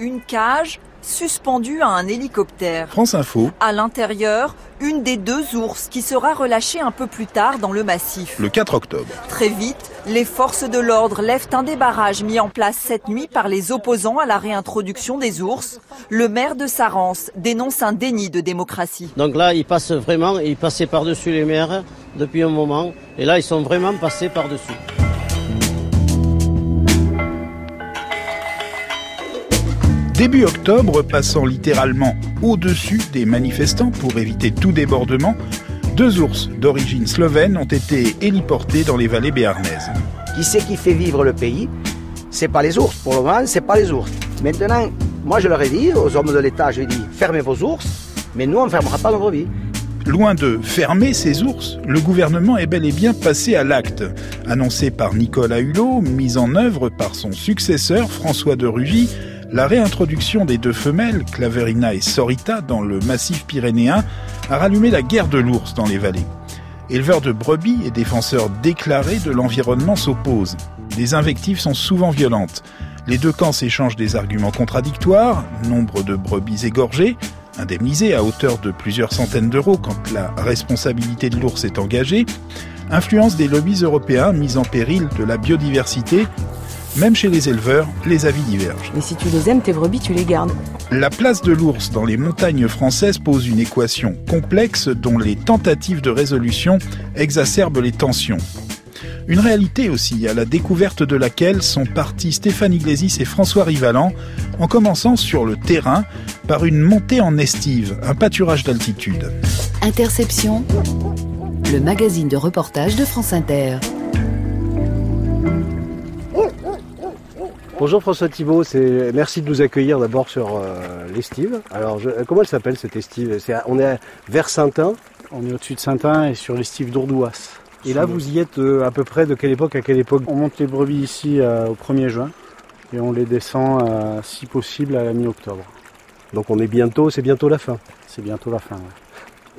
Une cage suspendue à un hélicoptère. France Info. À l'intérieur, une des deux ours qui sera relâchée un peu plus tard dans le massif. Le 4 octobre. Très vite, les forces de l'ordre lèvent un des barrages mis en place cette nuit par les opposants à la réintroduction des ours. Le maire de Sarance dénonce un déni de démocratie. Donc là, ils passent vraiment, ils passaient par-dessus les maires depuis un moment. Et là, ils sont vraiment passés par-dessus. Début octobre, passant littéralement au-dessus des manifestants pour éviter tout débordement, deux ours d'origine slovène ont été héliportés dans les vallées béarnaises. Qui c'est qui fait vivre le pays? C'est pas les ours. Pour le moment, c'est pas les ours. Maintenant, moi je leur ai dit, aux hommes de l'État, je ai dit, fermez vos ours, mais nous on ne fermera pas nos brebis. Loin de fermer ces ours, le gouvernement est bel et bien passé à l'acte. Annoncé par Nicolas Hulot, mis en œuvre par son successeur François de Rugy, la réintroduction des deux femelles, Claverina et Sorita, dans le massif pyrénéen, a rallumé la guerre de l'ours dans les vallées. Éleveurs de brebis et défenseurs déclarés de l'environnement s'opposent. Les invectives sont souvent violentes. Les deux camps s'échangent des arguments contradictoires, nombre de brebis égorgées, indemnisées à hauteur de plusieurs centaines d'euros quand la responsabilité de l'ours est engagée, influence des lobbies européens mis en péril de la biodiversité même chez les éleveurs, les avis divergent. Mais si tu les aimes, tes brebis, tu les gardes. La place de l'ours dans les montagnes françaises pose une équation complexe dont les tentatives de résolution exacerbent les tensions. Une réalité aussi, à la découverte de laquelle sont partis Stéphane Iglesias et François Rivalan, en commençant sur le terrain par une montée en estive, un pâturage d'altitude. Interception, le magazine de reportage de France Inter. Bonjour François Thibault, merci de nous accueillir d'abord sur euh, l'estive. Alors comment elle s'appelle cette estive? On est vers Saint-Ain On est au-dessus de Saint-Ain et sur l'estive d'Ourdouas. Et là vous y êtes euh, à peu près de quelle époque à quelle époque? On monte les brebis ici euh, au 1er juin et on les descend si possible à la mi-octobre. Donc on est bientôt, c'est bientôt la fin. C'est bientôt la fin.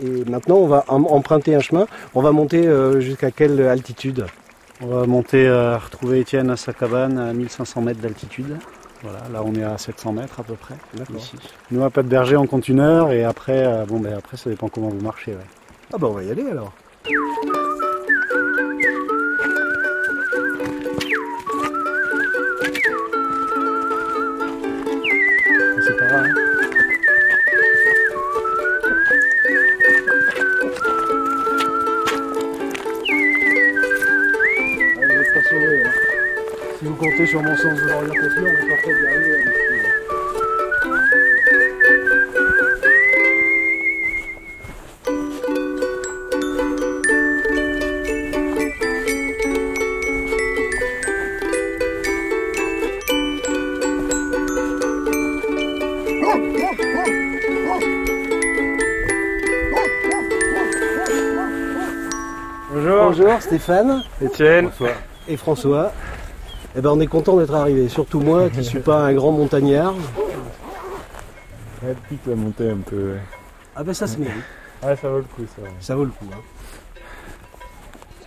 Et maintenant on va emprunter un chemin. On va monter jusqu'à quelle altitude? On va monter à retrouver Étienne à sa cabane à 1500 mètres d'altitude. Voilà, là on est à 700 mètres à peu près. Ici. Nous à Pas de Berger on compte une heure et après, euh, bon ben après ça dépend comment vous marchez. Ah ben on va y aller alors. C'est pas grave. Hein. Si vous comptez sur mon sens de l'orientation, on est parfait d'y arriver. Bonjour. Bonjour Stéphane. Étienne. Et François. Eh ben, on est content d'être arrivé, surtout moi qui ne suis pas un grand montagnard. Ouais, pique la montée un peu. Ah ben ça se mérite. Ouais, ça vaut le coup, ça. Ça vaut le coup. Hein.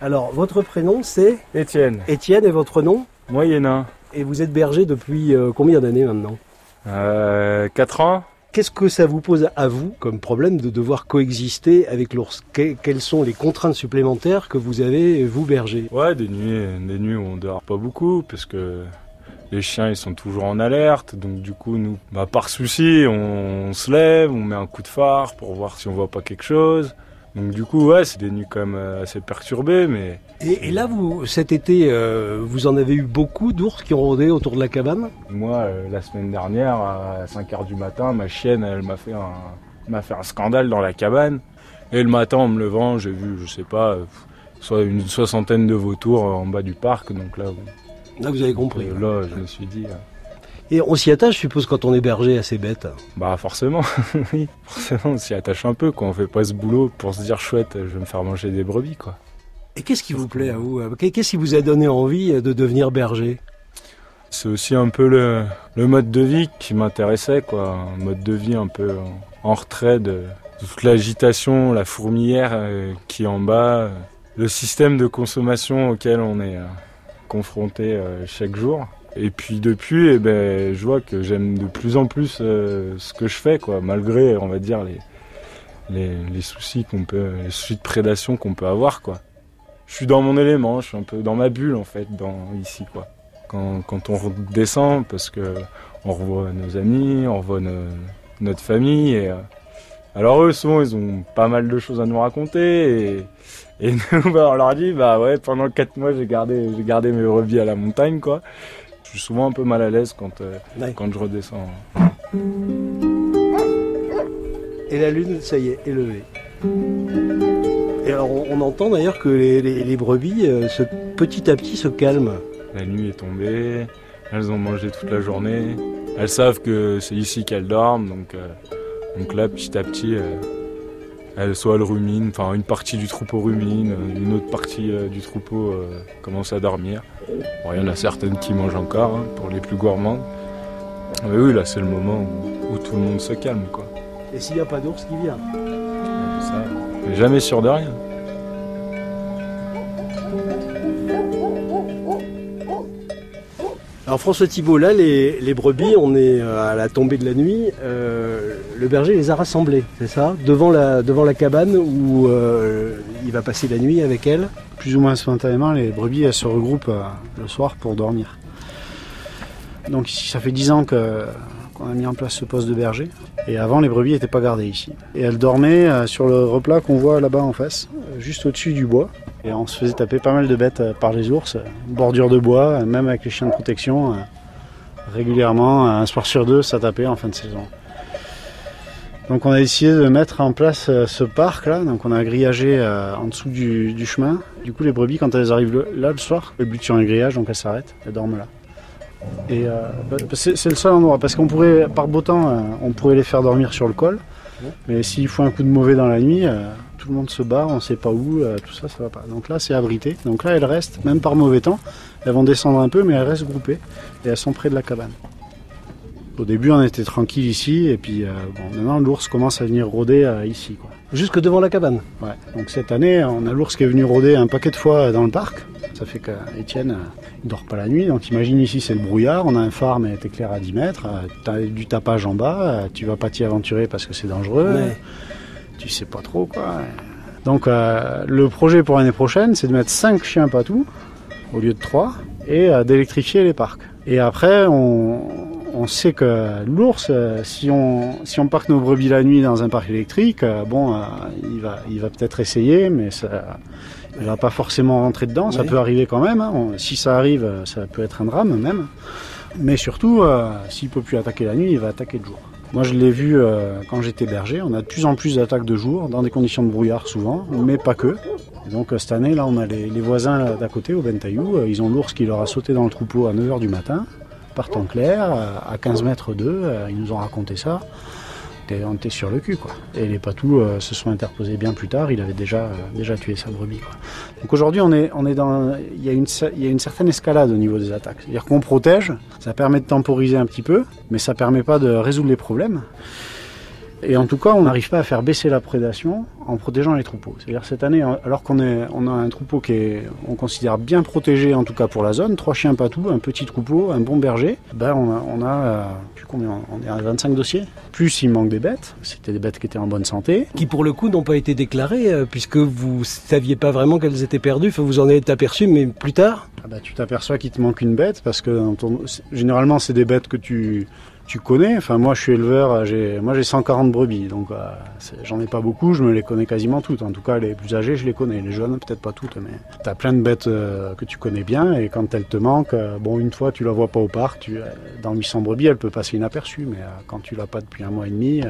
Alors, votre prénom c'est Étienne. Étienne et votre nom Moyennin. Et vous êtes berger depuis euh, combien d'années maintenant? Euh, 4 ans. Qu'est-ce que ça vous pose à vous comme problème de devoir coexister avec l'ours? Quelles sont les contraintes supplémentaires que vous avez, vous, berger Ouais, des nuits, des nuits où on dort pas beaucoup, parce que les chiens ils sont toujours en alerte, donc du coup nous, bah, par souci, on, se lève, on met un coup de phare pour voir si on voit pas quelque chose. Donc du coup, ouais, c'est des nuits quand même euh, assez perturbées, mais... Et, là, vous, cet été, euh, vous en avez eu beaucoup d'ours qui ont rôdé autour de la cabane? Moi, euh, la semaine dernière, à 5h du matin, ma chienne, elle m'a fait un, m'a fait un scandale dans la cabane. Et le matin, en me levant, j'ai vu, je sais pas, soit une soixantaine de vautours en bas du parc. Donc là, là vous avez compris. là, je me suis dit... Et on s'y attache, je suppose, quand on est berger à ces bêtes Bah forcément, oui. Forcément, on s'y attache un peu, quand on fait pas ce boulot pour se dire chouette, je vais me faire manger des brebis, quoi. Et qu'est-ce qui vous plaît à vous Qu'est-ce qui vous a donné envie de devenir berger? C'est aussi un peu le, mode de vie qui m'intéressait, quoi. Un mode de vie un peu en retrait de, toute l'agitation, la fourmilière euh, qui est en bas, euh, le système de consommation auquel on est euh, confronté chaque jour. Et puis depuis, eh ben, je vois que j'aime de plus en plus euh, ce que je fais, quoi, malgré, on va dire, les, les, les soucis qu'on peut, les soucis de prédation qu'on peut avoir, quoi. Je suis dans mon élément, je suis un peu dans ma bulle, en fait, dans, ici, quoi. Quand, quand on redescend, parce que on revoit nos amis, on revoit notre famille, et, euh, alors eux, souvent, ils ont pas mal de choses à nous raconter, et, et bah, on leur dit, bah ouais, pendant 4 mois, j'ai gardé, j'ai gardé mes brebis à la montagne, quoi. Je suis souvent un peu mal à l'aise quand, euh, Ouais. quand je redescends. Et la lune, ça y est, est levée. Et alors, on, on entend d'ailleurs que les, les- les brebis, euh, se- petit à petit, se calment. La nuit est tombée, elles ont mangé toute la journée. Elles savent que c'est ici qu'elles dorment, donc, euh, donc là, petit à petit, euh, elles, soit elles ruminent, enfin une partie du troupeau rumine, euh, une autre partie euh, du troupeau euh, commence à dormir. Bon, il y en a certaines qui mangent encore, hein, pour les plus gourmandes. Mais oui, là, c'est le moment où, où tout le monde se calme, quoi. Et s'il n'y a pas d'ours qui vient? Ça, on n'est jamais sûr de rien. Alors François Thibault, là, les, brebis, on est euh, à la tombée de la nuit. euh, le berger les a rassemblées, c'est ça? Devant la, cabane où euh, il va passer la nuit avec elles. Plus ou moins spontanément, les brebis se regroupent le soir pour dormir. Donc ça fait 10 ans qu'on a mis en place ce poste de berger. Et avant, les brebis n'étaient pas gardées ici. Et elles dormaient sur le replat qu'on voit là-bas en face, juste au-dessus du bois. Et on se faisait taper pas mal de bêtes euh, par les ours, euh, bordure de bois, euh, même avec les chiens de protection. Régulièrement, un soir sur deux, ça tapait en fin de saison. Donc on a décidé de mettre en place ce parc là, donc on a grillagé en dessous du, du chemin. Du coup les brebis quand elles arrivent là le soir, elles butent sur un grillage donc elles s'arrêtent, elles dorment là. Et euh, bah, c'est le seul endroit parce qu'on pourrait par beau temps on pourrait les faire dormir sur le col, mais s'il faut un coup de mauvais dans la nuit, tout le monde se barre, on sait pas où, euh, tout ça ça va pas. Donc là c'est abrité, donc là elles restent même par mauvais temps, elles vont descendre un peu mais elles restent groupées et elles sont près de la cabane. Au début, on était tranquille ici, et puis euh, bon, maintenant l'ours commence à venir rôder euh, ici. Quoi. Jusque devant la cabane. Ouais. Donc cette année, on a l'ours qui est venu rôder un paquet de fois dans le parc. Ça fait qu'Étienne, il dort pas la nuit. Donc imagine ici, c'est le brouillard. On a un phare, mais t'éclaires à 10 mètres. T'as du tapage en bas. Tu vas pas t'y aventurer parce que c'est dangereux. Ouais. Tu sais pas trop quoi. Donc euh, le projet pour l'année prochaine, c'est de mettre 5 chiens patous au lieu de 3 et euh, d'électrifier les parcs. Et après, on, on sait que l'ours, euh, si on, si on parque nos brebis la nuit dans un parc électrique, bon, il va, il va peut-être essayer, mais ça, il va pas forcément rentrer dedans. Ça peut arriver quand même. hein. Si ça arrive, ça peut être un drame même. Mais surtout, euh, s'il peut plus attaquer la nuit, il va attaquer de jour. Moi, je l'ai vu euh, quand j'étais berger. On a de plus en plus d'attaques de jour, dans des conditions de brouillard souvent, mais pas que. Donc euh, cette année, là, on a les, les voisins d'à côté, au Bentaillou. euh, ils ont l'ours qui leur a sauté dans le troupeau à 9h du matin, par temps clair, à 15 mètres d'eux. ils nous ont raconté ça. Était sur le cul, quoi. Et les patous euh, se sont interposés bien plus tard. Il avait déjà, euh, déjà tué sa brebis. Donc aujourd'hui, on est, on est dans, il y, a une, il y a une certaine escalade au niveau des attaques. C'est-à-dire qu'on protège, ça permet de temporiser un petit peu, mais ça permet pas de résoudre les problèmes. Et en tout cas, on n'arrive pas à faire baisser la prédation en protégeant les troupeaux. C'est-à-dire cette année, alors qu'on on a un troupeau qui est, on considère bien protégé en tout cas pour la zone, trois chiens patous, un petit troupeau, un bon berger, ben on a, on a euh, plus combien, on est à 25 dossiers. Plus il manque des bêtes, c'était des bêtes qui étaient en bonne santé. Qui pour le coup n'ont pas été déclarées euh, puisque vous saviez pas vraiment qu'elles étaient perdues. Enfin, vous en êtes aperçu, mais plus tard. Ah bah, tu t'aperçois qu'il te manque une bête parce que ton- généralement c'est des bêtes que tu tu connais. Enfin moi je suis éleveur, moi j'ai 140 brebis donc euh, j'en ai pas beaucoup, je me les connais quasiment toutes. En tout cas les plus âgées je les connais, les jeunes peut-être pas toutes mais t'as plein de bêtes euh, que tu connais bien et quand elles te manquent, euh, bon une fois tu la vois pas au parc, tu dans 800 brebis elle peut passer inaperçue mais quand tu l'as pas depuis un mois et demi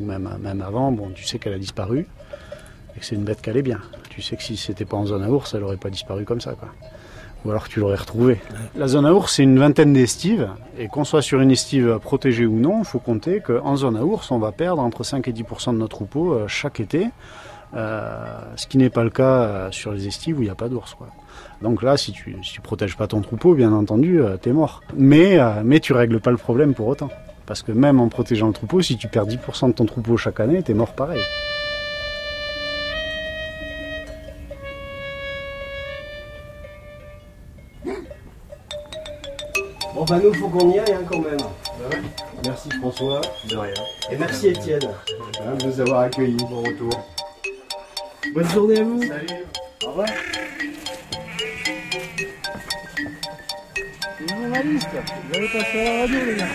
ou même avant, bon tu sais qu'elle a disparu et que c'est une bête qu'elle est bien. Tu sais que si c'était pas en zone à ours, elle aurait pas disparu comme ça ou alors tu l'aurais retrouvé. La zone à ours, c'est une vingtaine d'estives, et qu'on soit sur une estive protégée ou non, il faut compter qu'en zone à ours, on va perdre entre 5 et 10% de notre troupeau euh, chaque été, euh, ce qui n'est pas le cas euh, sur les estives où il n'y a pas d'ours. Donc là, si tu tu protèges pas ton troupeau, bien entendu, t'es mort. Mais, euh, mais tu règles pas le problème pour autant. Parce que même en protégeant le troupeau, si tu perds 10% de ton troupeau chaque année, t'es mort pareil. Bon, bah nous, faut qu'on y aille hein, quand même. Merci François. De rien. Et merci Étienne hein, de nous avoir accueillis. Bon retour. Bonne journée à vous. Salut. Au revoir. Vous allez passer à la radio, les gars.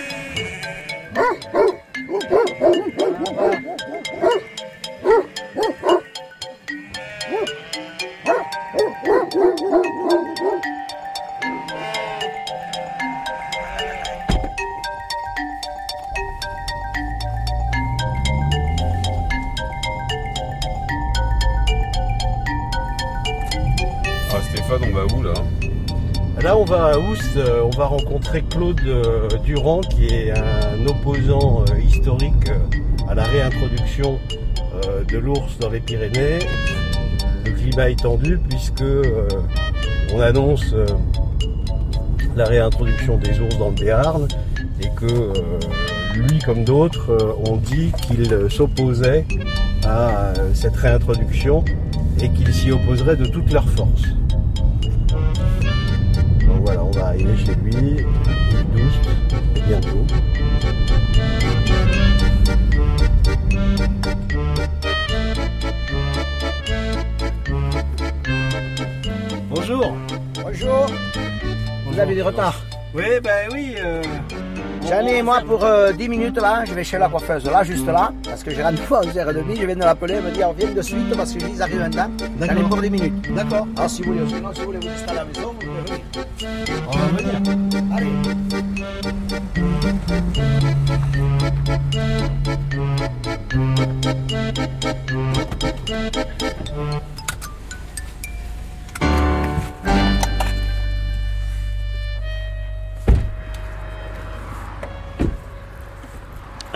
Euh, on va rencontrer Claude euh, Durand, qui est un opposant euh, historique à la réintroduction de l'ours dans les Pyrénées. Le climat est tendu puisque on annonce la réintroduction des ours dans le Béarn et que lui, comme d'autres, ont dit qu'il s'opposait à cette réintroduction et qu'il s'y opposerait de toutes leurs forces. Chez lui, douce, bientôt. Bonjour. Bonjour. Vous avez du retard Oui, ben oui. euh, J'en ai moi pour euh, 10 minutes là, je vais chez la coiffeuse là, juste là, parce que j'ai rendez-vous à 11h30, je viens de l'appeler, me dire viens de suite parce que je dis arrive maintenant. D'accord. pour 10 minutes. D'accord, Alors si vous voulez, sinon si vous voulez vous installer à la maison, vous pouvez venir. on va venir. Allez.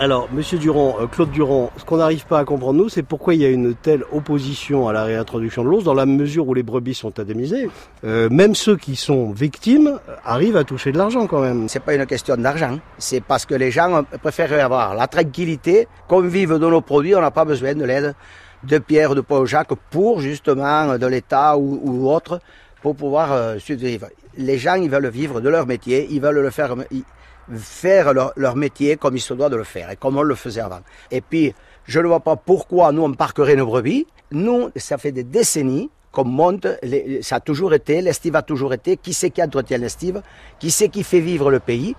Alors, Monsieur Durand, euh, Claude Durand, ce qu'on n'arrive pas à comprendre nous, c'est pourquoi il y a une telle opposition à la réintroduction de l'ours dans la mesure où les brebis sont indemnisées. Euh, même ceux qui sont victimes euh, arrivent à toucher de l'argent quand même. C'est pas une question d'argent, c'est parce que les gens préfèrent avoir la tranquillité, qu'on vive de nos produits, on n'a pas besoin de l'aide de Pierre, de Paul Jacques pour justement de l'État ou, ou autre pour pouvoir euh, survivre. Les gens, ils veulent vivre de leur métier, ils veulent le faire, ils- faire leur, leur métier comme il se doit de le faire et comme on le faisait avant. Et puis, je ne vois pas pourquoi nous on parquerait nos brebis. Nous, ça fait des décennies qu'on monte, les- ça a toujours été, l'estive a toujours été, qui c'est qui entretient l'estive, qui c'est qui fait vivre le pays,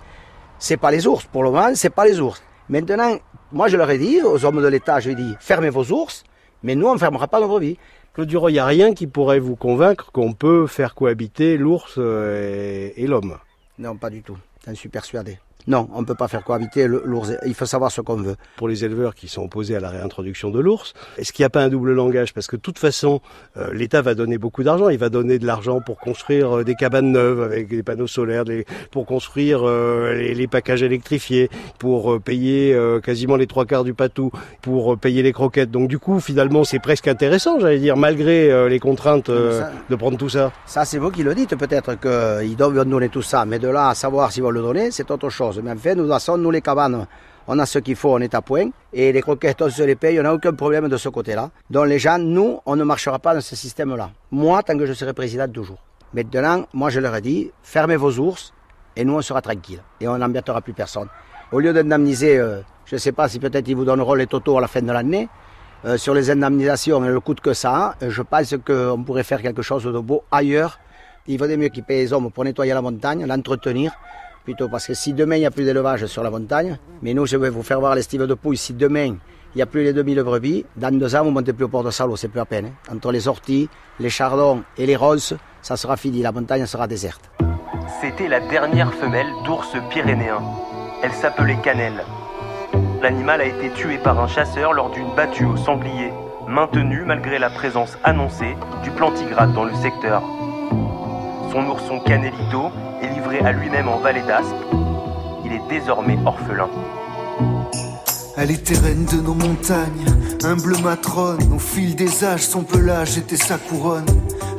c'est pas les ours. Pour le moment, c'est pas les ours. Maintenant, moi je leur ai dit, aux hommes de l'État, je lui ai dit, fermez vos ours, mais nous on ne fermera pas nos brebis. Claude Durand, il n'y a rien qui pourrait vous convaincre qu'on peut faire cohabiter l'ours euh, et, et l'homme. Non, pas du tout. J'en suis persuadé. Non, on ne peut pas faire cohabiter l'ours. Il faut savoir ce qu'on veut. Pour les éleveurs qui sont opposés à la réintroduction de l'ours, est-ce qu'il n'y a pas un double langage? Parce que de toute façon, euh, l'État va donner beaucoup d'argent. Il va donner de l'argent pour construire euh, des cabanes neuves avec des panneaux solaires, des- pour construire euh, les, les packages électrifiés, pour euh, payer quasiment les trois quarts du patou, pour payer les croquettes. Donc du coup, finalement, c'est presque intéressant, j'allais dire, malgré les contraintes Ça- de prendre tout ça. Ça, c'est vous qui le dites. Peut-être qu'ils doivent donner tout ça. Mais de là à savoir s'ils vont le donner, c'est autre chose. Mais en fait, nous, nous, les cabanes, on a ce qu'il faut, on est à point. Et les croquettes, se les paye. On n'a aucun problème de ce côté-là. Donc, les gens, nous, on ne marchera pas dans ce système-là. Moi, tant que je serai président, toujours. Maintenant, moi, je leur ai dit, fermez vos ours et nous, on sera tranquille. Et on n'embêtera plus personne. Au lieu d'indemniser, euh, je ne sais pas si peut-être ils vous donneront les totaux à la fin de l'année, euh, sur les indemnisations et le coût que ça euh, je pense qu'on pourrait faire quelque chose de beau ailleurs. Il vaudrait mieux qu'ils payent les hommes pour nettoyer la montagne, l'entretenir, plutôt parce que si demain il n'y a plus d'élevage sur la montagne, mais nous je vais vous faire voir l'estive de pouille, si demain il n'y a plus les 2000 brebis, dans deux ans vous montez plus au port de Salo, c'est plus la peine. hein. Entre les orties, les chardons et les roses, ça sera fini, la montagne sera déserte. C'était la dernière femelle d'ours pyrénéen. Elle s'appelait Cannelle. L'animal a été tué par un chasseur lors d'une battue au sanglier, maintenue malgré la présence annoncée du plantigrade dans le secteur. Son ourson Canelito à lui-même en vallée d'Aspe. Il est désormais orphelin. Elle était reine de nos montagnes, humble matrone. Au fil des âges, son pelage était sa couronne.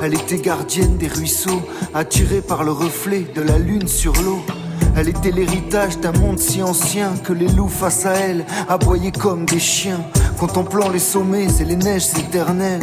Elle était gardienne des ruisseaux, attirée par le reflet de la lune sur l'eau. Elle était l'héritage d'un monde si ancien que les loups face à elle aboyaient comme des chiens, contemplant les sommets et les neiges éternelles.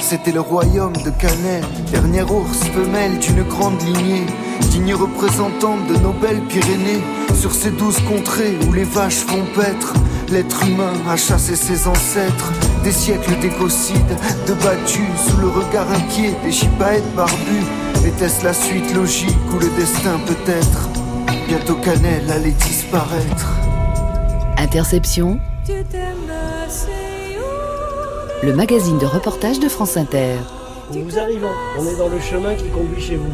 C'était le royaume de Canel, dernière ours femelle d'une grande lignée, digne représentante de nos belles Pyrénées. Sur ces douze contrées où les vaches font paître, l'être humain a chassé ses ancêtres. Des siècles d'écocides, de battus sous le regard inquiet des chipaètes barbus. Était-ce la suite logique ou le destin peut-être? Bientôt Canel allait disparaître. Interception. Le magazine de reportage de France Inter. Nous arrivons, on est dans le chemin qui conduit chez vous.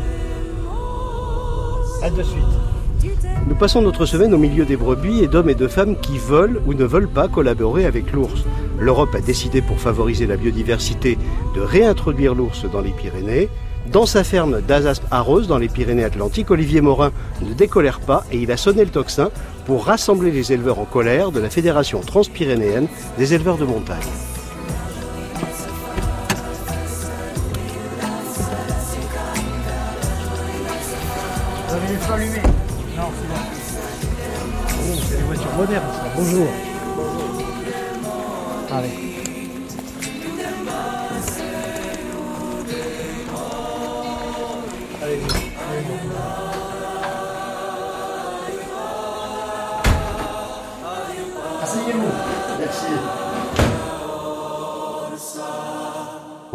À de suite. Nous passons notre semaine au milieu des brebis et d'hommes et de femmes qui veulent ou ne veulent pas collaborer avec l'ours. L'Europe a décidé pour favoriser la biodiversité de réintroduire l'ours dans les Pyrénées. Dans sa ferme d'Azaspe-Arros, dans les Pyrénées-Atlantiques, Olivier Morin ne décolère pas et il a sonné le tocsin pour rassembler les éleveurs en colère de la Fédération transpyrénéenne des éleveurs de montagne. Avez les feux allumés Non, c'est bon. C'est des voitures modernes, ça. Bonjour. Allez.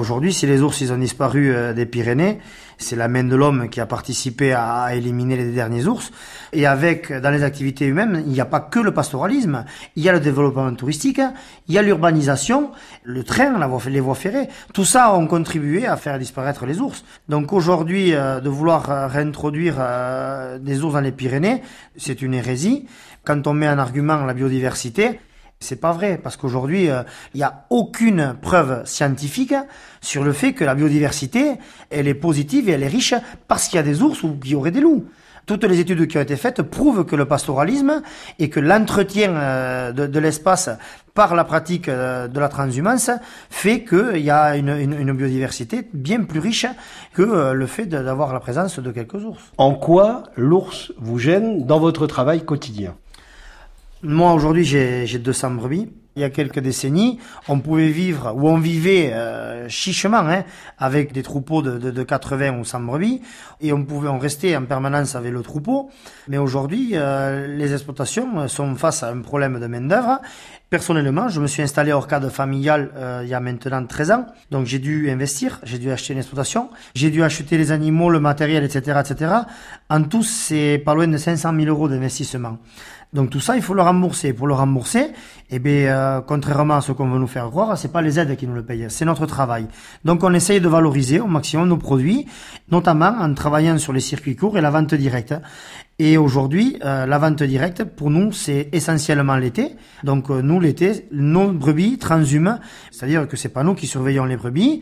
Aujourd'hui, si les ours ont disparu euh, des Pyrénées, c'est la main de l'homme qui a participé à, éliminer les derniers ours. Et avec, dans les activités humaines, il n'y a pas que le pastoralisme, il y a le développement touristique, il y a l'urbanisation, le train, les voies ferrées. Tout ça ont contribué à faire disparaître les ours. Donc aujourd'hui, euh, de vouloir euh, réintroduire des ours dans les Pyrénées, c'est une hérésie. Quand on met en argument la biodiversité, c'est pas vrai, parce qu'aujourd'hui, il n'y a aucune preuve scientifique sur le fait que la biodiversité, elle est positive et elle est riche parce qu'il y a des ours ou qu'il y aurait des loups. Toutes les études qui ont été faites prouvent que le pastoralisme et que l'entretien euh, de, l'espace par la pratique euh, de la transhumance fait qu'il y a une, biodiversité bien plus riche que euh, le fait d'avoir la présence de quelques ours. En quoi l'ours vous gêne dans votre travail quotidien? Moi, aujourd'hui, j'ai 200 brebis. Il y a quelques décennies, on pouvait vivre, ou on vivait euh, chichement, hein, avec des troupeaux de, de, de, 80 ou 100 brebis, et on pouvait, on restait en permanence avec le troupeau. Mais aujourd'hui, euh, les exploitations sont face à un problème de main d'œuvre. Personnellement, je me suis installé hors cadre familial euh, il y a maintenant 13 ans, donc j'ai dû investir, j'ai dû acheter une exploitation, j'ai dû acheter les animaux, le matériel, etc., etc. En tout, c'est pas loin de 500 000 euros d'investissement. Donc tout ça, il faut le rembourser. Pour le rembourser, eh bien, euh, contrairement à ce qu'on veut nous faire croire, c'est pas les aides qui nous le payent, c'est notre travail. Donc on essaye de valoriser au maximum nos produits, notamment en travaillant sur les circuits courts et la vente directe. Et aujourd'hui, euh, la vente directe, pour nous, c'est essentiellement l'été. Donc euh, nous, l'été, nos brebis transhument, c'est-à-dire que c'est pas nous qui surveillons les brebis.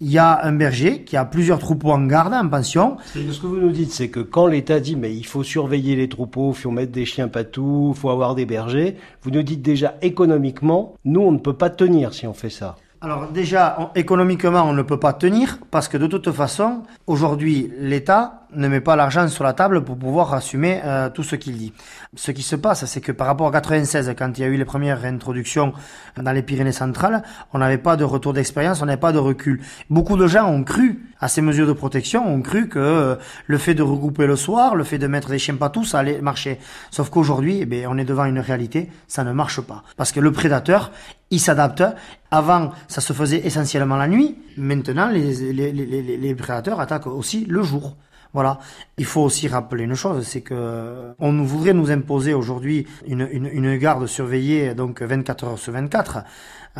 Il y a un berger qui a plusieurs troupeaux en garde, en pension. Ce que vous nous dites, c'est que quand l'État dit mais il faut surveiller les troupeaux, il faut mettre des chiens patous, il faut avoir des bergers, vous nous dites déjà économiquement, nous on ne peut pas tenir si on fait ça. Alors déjà, on, économiquement, on ne peut pas tenir parce que de toute façon, aujourd'hui, l'État ne met pas l'argent sur la table pour pouvoir assumer euh, tout ce qu'il dit. Ce qui se passe, c'est que par rapport à 96, quand il y a eu les premières réintroductions dans les Pyrénées centrales, on n'avait pas de retour d'expérience, on n'avait pas de recul. Beaucoup de gens ont cru à ces mesures de protection, ont cru que euh, le fait de regrouper le soir, le fait de mettre des chiens patous, ça allait marcher. Sauf qu'aujourd'hui, eh bien, on est devant une réalité, ça ne marche pas. Parce que le prédateur, il s'adapte. Avant, ça se faisait essentiellement la nuit. Maintenant, les prédateurs attaquent aussi le jour. Voilà. Il faut aussi rappeler une chose, c'est que on voudrait nous imposer aujourd'hui une, une, garde surveillée donc 24 heures sur 24.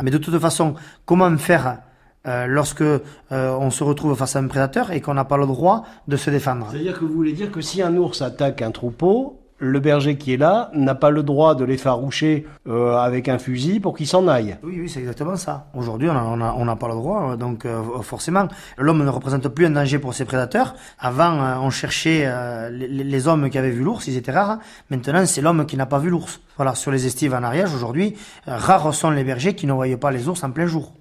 Mais de toute façon, comment faire euh, lorsque euh, on se retrouve face à un prédateur et qu'on n'a pas le droit de se défendre? C'est-à-dire que vous voulez dire que si un ours attaque un troupeau, le berger qui est là n'a pas le droit de l'effaroucher euh, avec un fusil pour qu'il s'en aille. Oui, oui, c'est exactement ça. Aujourd'hui, on n'a pas le droit, donc euh, forcément, l'homme ne représente plus un danger pour ses prédateurs. Avant, euh, on cherchait euh, les, hommes qui avaient vu l'ours, ils étaient rares. Maintenant, c'est l'homme qui n'a pas vu l'ours. Voilà, sur les estives en Ariège, aujourd'hui, rares sont les bergers qui ne voyaient pas les ours en plein jour.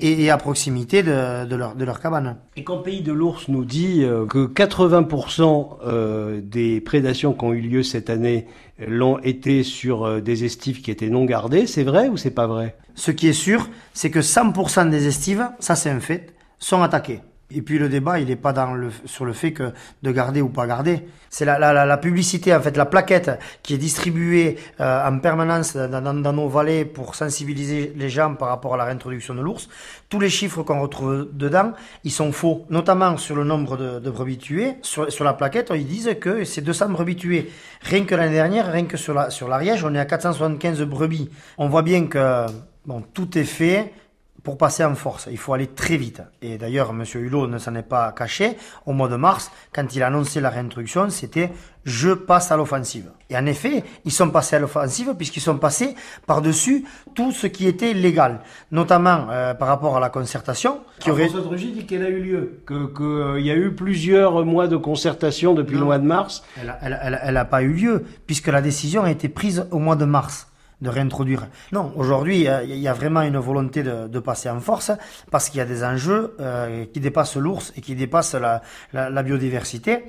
Et, à proximité de, de, leur, de leur cabane. Et quand Pays de l'Ours nous dit euh, que 80% euh, des prédations qui ont eu lieu cette année l'ont été sur euh, des estives qui étaient non gardées, c'est vrai ou c'est pas vrai? Ce qui est sûr, c'est que 100% des estives, ça c'est un fait, sont attaquées. Et puis le débat, il n'est pas dans le, sur le fait que de garder ou pas garder. C'est la, la, la, publicité, en fait, la plaquette qui est distribuée euh, en permanence dans, dans, nos vallées pour sensibiliser les gens par rapport à la réintroduction de l'ours. Tous les chiffres qu'on retrouve dedans, ils sont faux, notamment sur le nombre de, de brebis tuées. Sur, sur, la plaquette, ils disent que c'est 200 brebis tuées. Rien que l'année dernière, rien que sur la sur l'Ariège, on est à 475 brebis. On voit bien que bon, tout est fait pour passer en force, il faut aller très vite. Et d'ailleurs, M. Hulot ne s'en est pas caché. Au mois de mars, quand il a annoncé la réintroduction, c'était je passe à l'offensive. Et en effet, ils sont passés à l'offensive puisqu'ils sont passés par-dessus tout ce qui était légal, notamment euh, par rapport à la concertation. Qui aurait... François Drugy dit qu'elle a eu lieu, qu'il que, euh, y a eu plusieurs mois de concertation depuis le mois de mars. Elle n'a pas eu lieu puisque la décision a été prise au mois de mars de réintroduire. Non, aujourd'hui, il y a vraiment une volonté de, passer en force parce qu'il y a des enjeux euh, qui dépassent l'ours et qui dépassent la, biodiversité.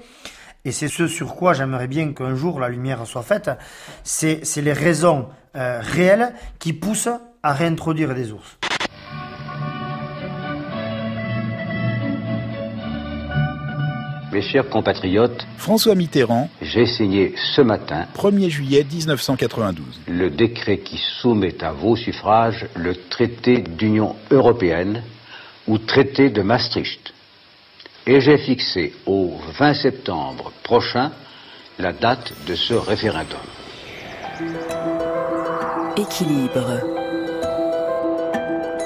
Et c'est ce sur quoi j'aimerais bien qu'un jour la lumière soit faite. C'est les raisons euh, réelles qui poussent à réintroduire des ours. Mes chers compatriotes, François Mitterrand, j'ai signé ce matin, 1er juillet 1992, le décret qui soumet à vos suffrages le traité d'Union européenne ou traité de Maastricht. Et j'ai fixé au 20 septembre prochain la date de ce référendum. Équilibre.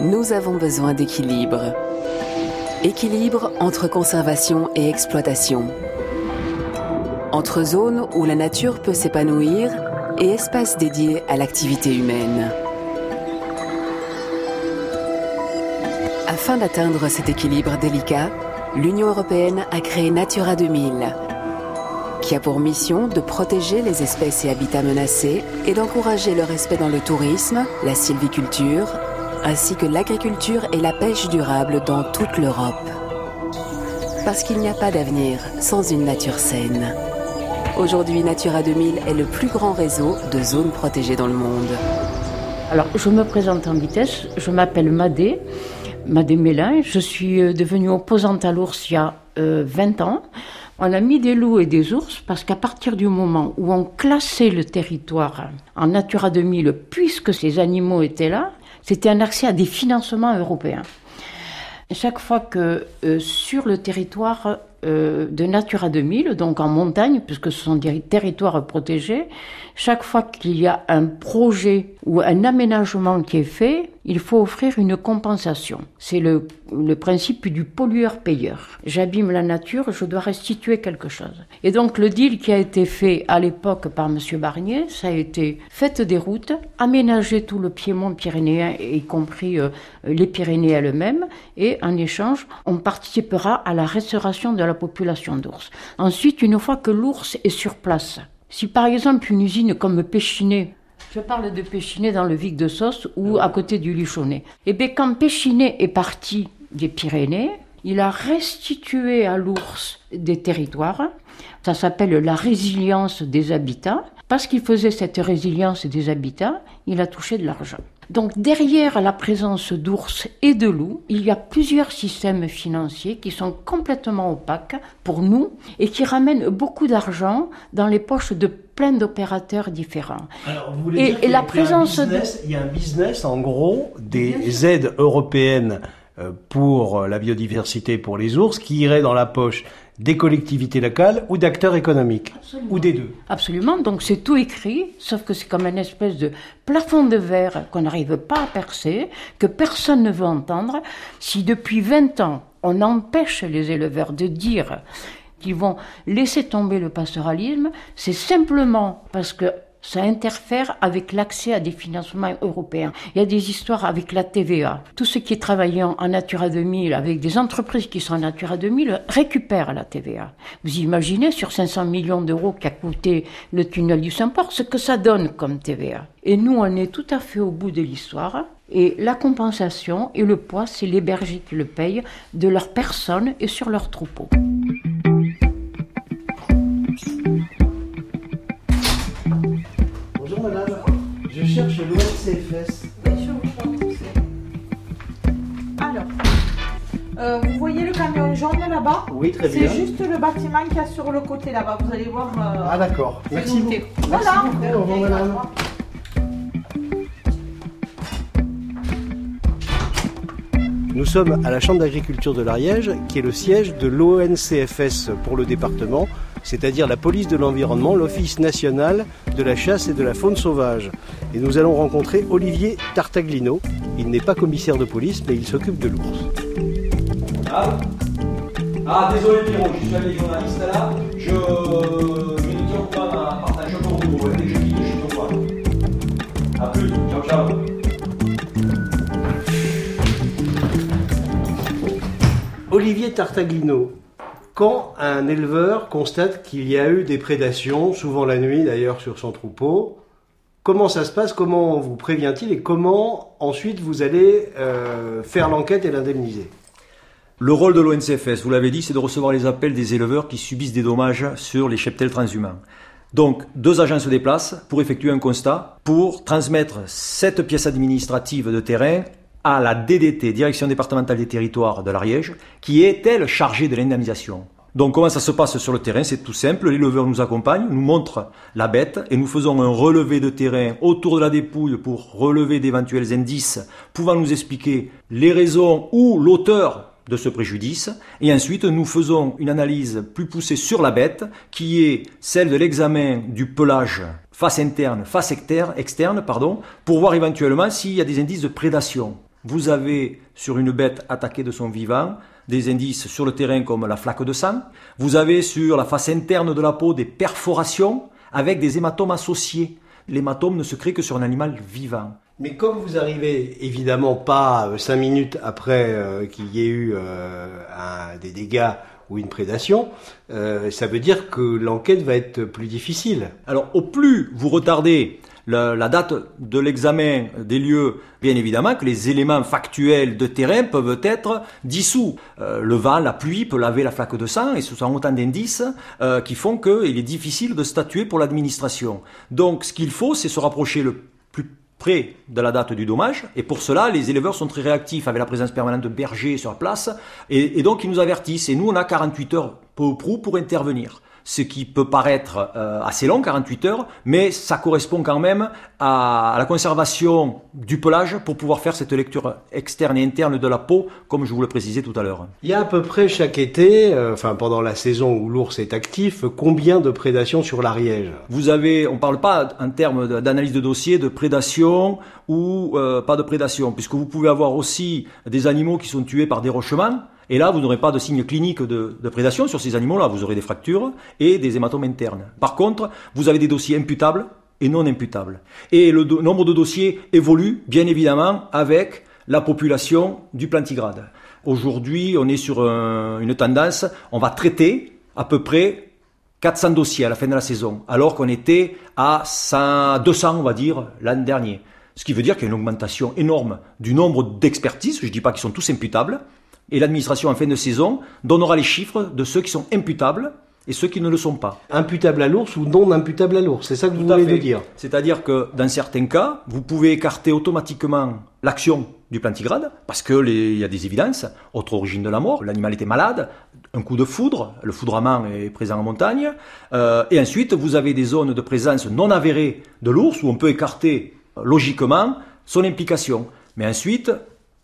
Nous avons besoin d'équilibre. Équilibre entre conservation et exploitation. Entre zones où la nature peut s'épanouir et espaces dédiés à l'activité humaine. Afin d'atteindre cet équilibre délicat, l'Union européenne a créé Natura 2000, qui a pour mission de protéger les espèces et habitats menacés et d'encourager le respect dans le tourisme, la sylviculture, ainsi que l'agriculture et la pêche durable dans toute l'Europe. Parce qu'il n'y a pas d'avenir sans une nature saine. Aujourd'hui, Natura 2000 est le plus grand réseau de zones protégées dans le monde. Alors, je me présente en vitesse. Je m'appelle Madé, Madé Mélin. Je suis euh, devenue opposante à l'ours il y a 20 euh, ans. On a mis des loups et des ours parce qu'à partir du moment où on classait le territoire en Natura 2000, puisque ces animaux étaient là, c'était un accès à des financements européens. Chaque fois que euh, sur le territoire euh, de Natura 2000, donc en montagne, puisque ce sont des territoires protégés, chaque fois qu'il y a un projet ou un aménagement qui est fait, il faut offrir une compensation. C'est le, principe du pollueur-payeur. J'abîme la nature, je dois restituer quelque chose. Et donc le deal qui a été fait à l'époque par M. Barnier, ça a été faites des routes, aménager tout le piémont pyrénéen, y compris euh, les Pyrénées elles-mêmes, et en échange, on participera à la restauration de la population d'ours. Ensuite, une fois que l'ours est sur place, si par exemple une usine comme Péchinet je parle de Péchinet dans le Vic de Sauce ou à côté du Luchonnet. Et eh bien, quand Péchinet est parti des Pyrénées, il a restitué à l'ours des territoires. Ça s'appelle la résilience des habitats. Parce qu'il faisait cette résilience des habitats, il a touché de l'argent. Donc derrière la présence d'ours et de loups, il y a plusieurs systèmes financiers qui sont complètement opaques pour nous et qui ramènent beaucoup d'argent dans les poches de plein d'opérateurs différents. Alors, vous voulez dire et la présence il y a un business en gros des aides européennes euh, pour la biodiversité pour les ours qui irait dans la poche des collectivités locales ou d'acteurs économiques Ou des deux Absolument. Donc c'est tout écrit, sauf que c'est comme une espèce de plafond de verre qu'on n'arrive pas à percer, que personne ne veut entendre. Si depuis 20 ans, on empêche les éleveurs de dire qu'ils vont laisser tomber le pastoralisme, c'est simplement parce que ça interfère avec l'accès à des financements européens. Il y a des histoires avec la TVA. Tout ce qui est travaillant en Natura 2000 avec des entreprises qui sont en Natura 2000 récupèrent la TVA. Vous imaginez sur 500 millions d'euros qu'a coûté le tunnel du Saint-Port ce que ça donne comme TVA. Et nous, on est tout à fait au bout de l'histoire. Et la compensation et le poids, c'est les qui le payent de leurs personnes et sur leurs troupeaux. Camion jaune là-bas Oui, très bien. C'est juste le bâtiment qu'il y a sur le côté là-bas. Vous allez voir. euh, Ah d'accord, merci Voilà. beaucoup, au revoir madame. Nous sommes à la Chambre d'agriculture de l'Ariège, qui est le siège de l'ONCFS pour le département, c'est-à-dire la police de l'environnement, l'Office national de la chasse et de la faune sauvage. Et nous allons rencontrer Olivier Tartaglino. Il n'est pas commissaire de police, mais il s'occupe de l'ours. Ah, ah désolé Pierrot, je suis allé journaliste là. Je, ne tiens pas partager encore au bureau. Dès que je finis, je te vois. A plus, ciao ciao. Olivier Tartaglino, quand un éleveur constate qu'il y a eu des prédations, souvent la nuit d'ailleurs sur son troupeau, comment ça se passe Comment vous prévient-il et comment ensuite vous allez euh, faire l'enquête et l'indemniser? Le rôle de l'ONCFS, vous l'avez dit, c'est de recevoir les appels des éleveurs qui subissent des dommages sur les cheptels transhumants. Donc, deux agents se déplacent pour effectuer un constat, pour transmettre cette pièce administrative de terrain à la DDT, Direction départementale des territoires de l'Ariège, qui est, elle, chargée de l'indemnisation. Donc comment ça se passe sur le terrain? C'est tout simple, l'éleveur nous accompagne, nous montre la bête et nous faisons un relevé de terrain autour de la dépouille pour relever d'éventuels indices pouvant nous expliquer les raisons ou l'auteur de ce préjudice et ensuite nous faisons une analyse plus poussée sur la bête qui est celle de l'examen du pelage face interne, face externe, pardon, pour voir éventuellement s'il y a des indices de prédation. Vous avez sur une bête attaquée de son vivant des indices sur le terrain comme la flaque de sang. Vous avez sur la face interne de la peau des perforations avec des hématomes associés. L'hématome ne se crée que sur un animal vivant. Mais comme vous arrivez évidemment pas euh, cinq minutes après euh, qu'il y ait eu euh, des dégâts ou une prédation, ça veut dire que l'enquête va être plus difficile. Alors au plus vous retardez la, la date de l'examen des lieux, bien évidemment que les éléments factuels de terrain peuvent être dissous. Le vent, la pluie peut laver la flaque de sang et ce sont autant d'indices qui font qu'il est difficile de statuer pour l'administration. Donc ce qu'il faut, c'est se rapprocher le plus près de la date du dommage. Et pour cela, les éleveurs sont très réactifs avec la présence permanente de bergers sur place. Et, donc, ils nous avertissent. Et nous, on a 48 heures pour intervenir. Ce qui peut paraître euh, assez long, 48 heures, mais ça correspond quand même à, à la conservation du pelage pour pouvoir faire cette lecture externe et interne de la peau, comme je vous le précisais tout à l'heure. Il y a à peu près chaque été, euh, enfin pendant la saison où l'ours est actif, combien de prédations sur l'Ariège? Vous avez, on parle pas en termes d'analyse de dossier, de prédation ou euh, pas de prédation, puisque vous pouvez avoir aussi des animaux qui sont tués par dérochement. Et là, vous n'aurez pas de signe clinique de, prédation sur ces animaux-là. Vous aurez des fractures et des hématomes internes. Par contre, vous avez des dossiers imputables et non imputables. Et le nombre de dossiers évolue, bien évidemment, avec la population du plantigrade. Aujourd'hui, on est sur un- une tendance, on va traiter à peu près 400 dossiers à la fin de la saison, alors qu'on était à 100, 200, on va dire, l'an dernier. Ce qui veut dire qu'il y a une augmentation énorme du nombre d'expertises, je ne dis pas qu'ils sont tous imputables, et l'administration en fin de saison donnera les chiffres de ceux qui sont imputables et ceux qui ne le sont pas. Imputable à l'ours ou non imputable à l'ours, c'est ça que vous voulez nous dire? C'est-à-dire que dans certains cas, vous pouvez écarter automatiquement l'action du plantigrade, parce que les- il y a des évidences, autre origine de la mort, l'animal était malade, un coup de foudre, le foudrement est présent en montagne, euh, et ensuite vous avez des zones de présence non avérées de l'ours où on peut écarter euh, logiquement son implication. Mais ensuite,